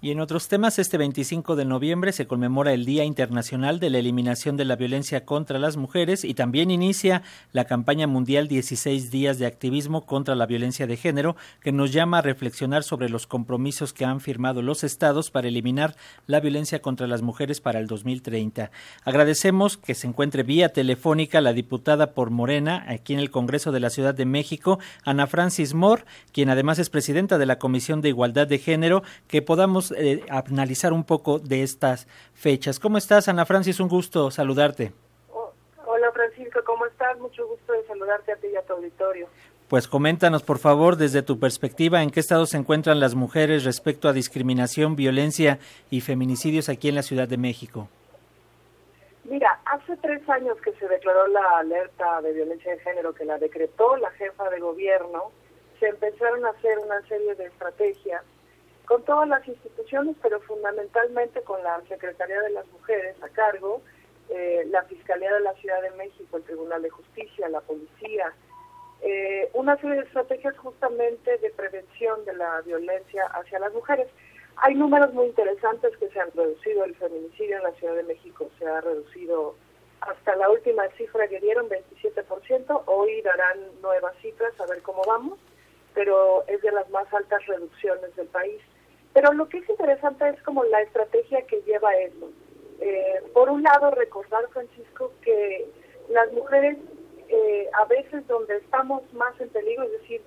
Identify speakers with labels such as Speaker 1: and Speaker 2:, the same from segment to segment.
Speaker 1: Y en otros temas, este 25 de noviembre se conmemora el Día Internacional de la Eliminación de la Violencia contra las Mujeres y también inicia la campaña mundial 16 días de activismo contra la violencia de género que nos llama a reflexionar sobre los compromisos que han firmado los estados para eliminar la violencia contra las mujeres para el 2030. Agradecemos que se encuentre vía telefónica la diputada por Morena aquí en el Congreso de la Ciudad de México, Ana Francis Moore, quien además es presidenta de la Comisión de Igualdad de Género, que podamos eh, analizar un poco de estas fechas. ¿Cómo estás, Ana Francis? Un gusto saludarte.
Speaker 2: hola, Francisco, ¿cómo estás? Mucho gusto de saludarte a ti y a tu auditorio.
Speaker 1: Pues coméntanos, por favor, desde tu perspectiva, en qué estado se encuentran las mujeres respecto a discriminación, violencia y feminicidios aquí en la Ciudad de México.
Speaker 2: Mira, hace tres años que se declaró la alerta de violencia de género que la decretó la jefa de gobierno, se empezaron a hacer una serie de estrategias con todas las instituciones, pero fundamentalmente con la Secretaría de las Mujeres a cargo, eh, la Fiscalía de la Ciudad de México, el Tribunal de Justicia, la Policía, eh, una serie de estrategias justamente de prevención de la violencia hacia las mujeres. Hay números muy interesantes que se han reducido. El feminicidio en la Ciudad de México se ha reducido hasta la última cifra que dieron, 27%. Hoy darán nuevas cifras a ver cómo vamos, pero es de las más altas reducciones del país. Pero lo que es interesante es como la estrategia que lleva eso. Eh, por un lado, recordar, Francisco, que las mujeres eh, a veces donde estamos más en peligro, es decir,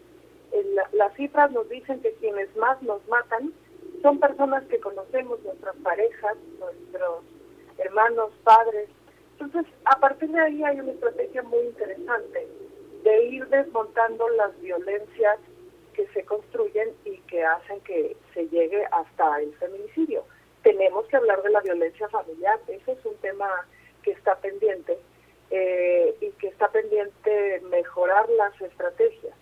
Speaker 2: las cifras nos dicen que quienes más nos matan son personas que conocemos, nuestras parejas, nuestros hermanos, padres. Entonces, a partir de ahí hay una estrategia muy interesante de ir desmontando las violencias que se construyen y que hacen que se llegue hasta el feminicidio. Tenemos que hablar de la violencia familiar, ese es un tema que está pendiente eh, y que está pendiente mejorar las estrategias.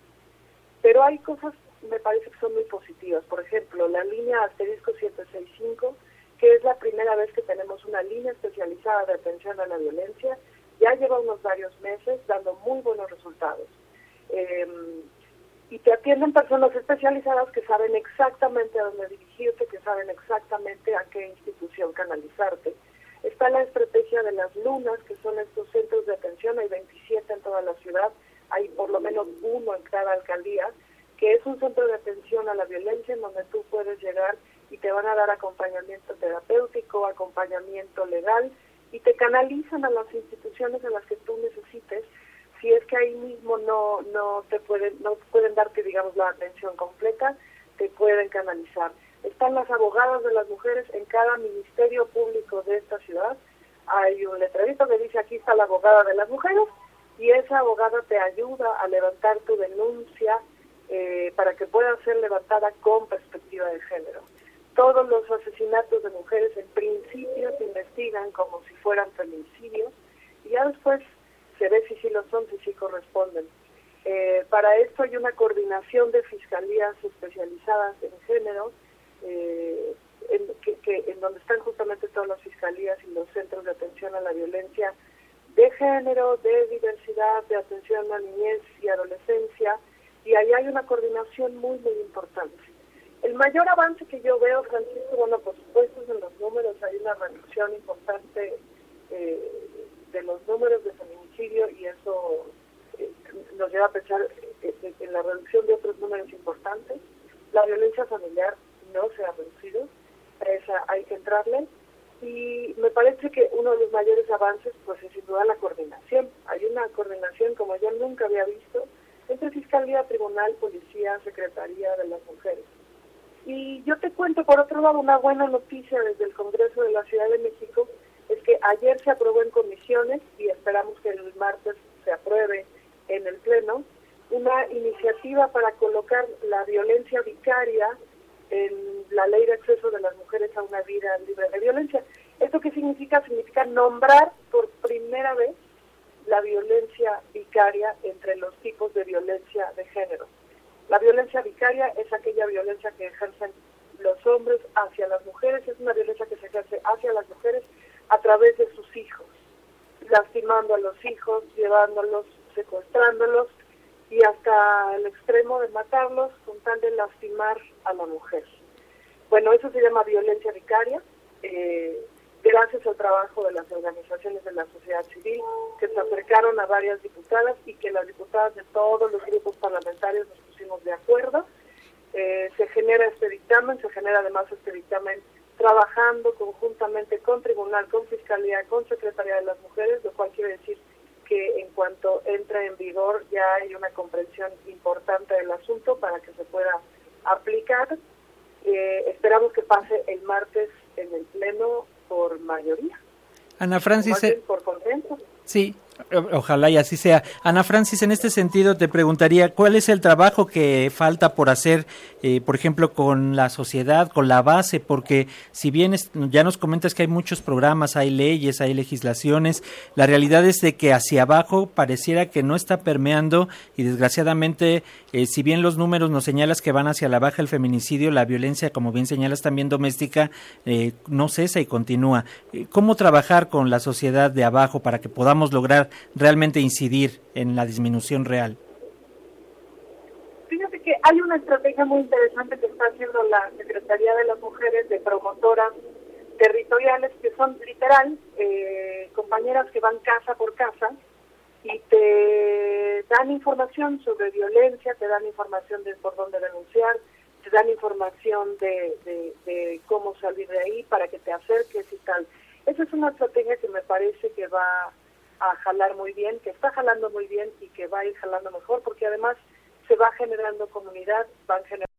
Speaker 2: Pero hay cosas, me parece que son muy positivas. Por ejemplo, la línea asterisco 765, que es la primera vez que tenemos una línea especializada de atención a la violencia, ya lleva unos varios meses dando muy buenos resultados. Eh, y te atienden personas especializadas que saben exactamente a dónde dirigirte, que saben exactamente a qué institución canalizarte. Está la estrategia de las lunas, que son estos centros de atención, hay 27 en toda la ciudad, hay por lo menos uno en cada alcaldía, que es un centro de atención a la violencia en donde tú puedes llegar y te van a dar acompañamiento terapéutico, acompañamiento legal y te canalizan a las instituciones en las que tú necesites si es que ahí mismo no no te pueden no pueden darte digamos la atención completa te pueden canalizar. Están las abogadas de las mujeres en cada ministerio público de esta ciudad. Hay un letrerito que dice aquí está la abogada de las mujeres y esa abogada te ayuda a levantar tu denuncia eh, para que pueda ser levantada con perspectiva de género. Todos los asesinatos de mujeres en principio se investigan como si fueran feminicidios y ya después se ve si sí lo son, si sí corresponden. Eh, para esto hay una coordinación de fiscalías especializadas en género, eh, en, donde están justamente todas las fiscalías y los centros de atención a la violencia de género, de diversidad, de atención a niñez y adolescencia, y ahí hay una coordinación muy, muy importante. El mayor avance que yo veo, Francisco, bueno, por supuesto, en los números hay una reducción importante eh, de los números de feminicidio y eso eh, nos lleva a pensar eh, en la reducción de otros números importantes. La violencia familiar no se ha reducido, esa hay que entrarle. Y me parece que uno de los mayores avances pues es sin duda la coordinación. Hay una coordinación como yo nunca había visto entre Fiscalía, Tribunal, Policía, Secretaría de las Mujeres. Y yo te cuento por otro lado una buena noticia desde el Congreso de la Ciudad de México, es que ayer se aprobó en comisiones y esperamos que el martes se apruebe en el Pleno una iniciativa para colocar la violencia vicaria en la ley de acceso de las mujeres a una vida libre de violencia. ¿Esto qué significa? Significa nombrar por primera vez la violencia vicaria entre los tipos de violencia de género. La violencia vicaria es aquella violencia que ejercen los hombres hacia las mujeres, es una violencia que se ejerce hacia las mujeres a través de sus hijos, lastimando a los hijos, llevándolos, secuestrándolos y hasta el extremo de matarlos con tal de lastimar a la mujer. Bueno, eso se llama violencia vicaria. Eh, gracias al trabajo de las organizaciones de la sociedad civil que se acercaron a varias diputadas y que las diputadas de todos los grupos parlamentarios nos pusimos de acuerdo. Eh, se genera este dictamen, se genera además este dictamen trabajando conjuntamente con Tribunal, con Fiscalía, con Secretaría de las Mujeres, lo cual quiere decir que en cuanto entre en vigor ya hay una comprensión importante del asunto para que se pueda aplicar. Eh, esperamos que pase el martes en el Pleno por mayoría.
Speaker 1: Ana Francis. Eh,
Speaker 2: por consenso.
Speaker 1: Sí, Ojalá y así sea. Ana Francis, en este sentido te preguntaría, ¿cuál es el trabajo que falta por hacer, eh, por ejemplo, con la sociedad, con la base? Porque si bien ya nos comentas que hay muchos programas, hay leyes, hay legislaciones, la realidad es de que hacia abajo pareciera que no está permeando y desgraciadamente, eh, si bien los números nos señalas que van hacia la baja el feminicidio, la violencia, como bien señalas también doméstica, eh, no cesa y continúa. ¿Cómo trabajar con la sociedad de abajo para que podamos lograr realmente incidir en la disminución real?
Speaker 2: Fíjate que hay una estrategia muy interesante que está haciendo la Secretaría de las Mujeres de promotoras territoriales que son literal eh, compañeras que van casa por casa y te dan información sobre violencia, te dan información de por dónde denunciar, te dan información de, de, cómo salir de ahí para que te acerques y tal. Esa es una estrategia que me parece que va a jalar muy bien, que está jalando muy bien y que va a ir jalando mejor, porque además se va generando comunidad, van generando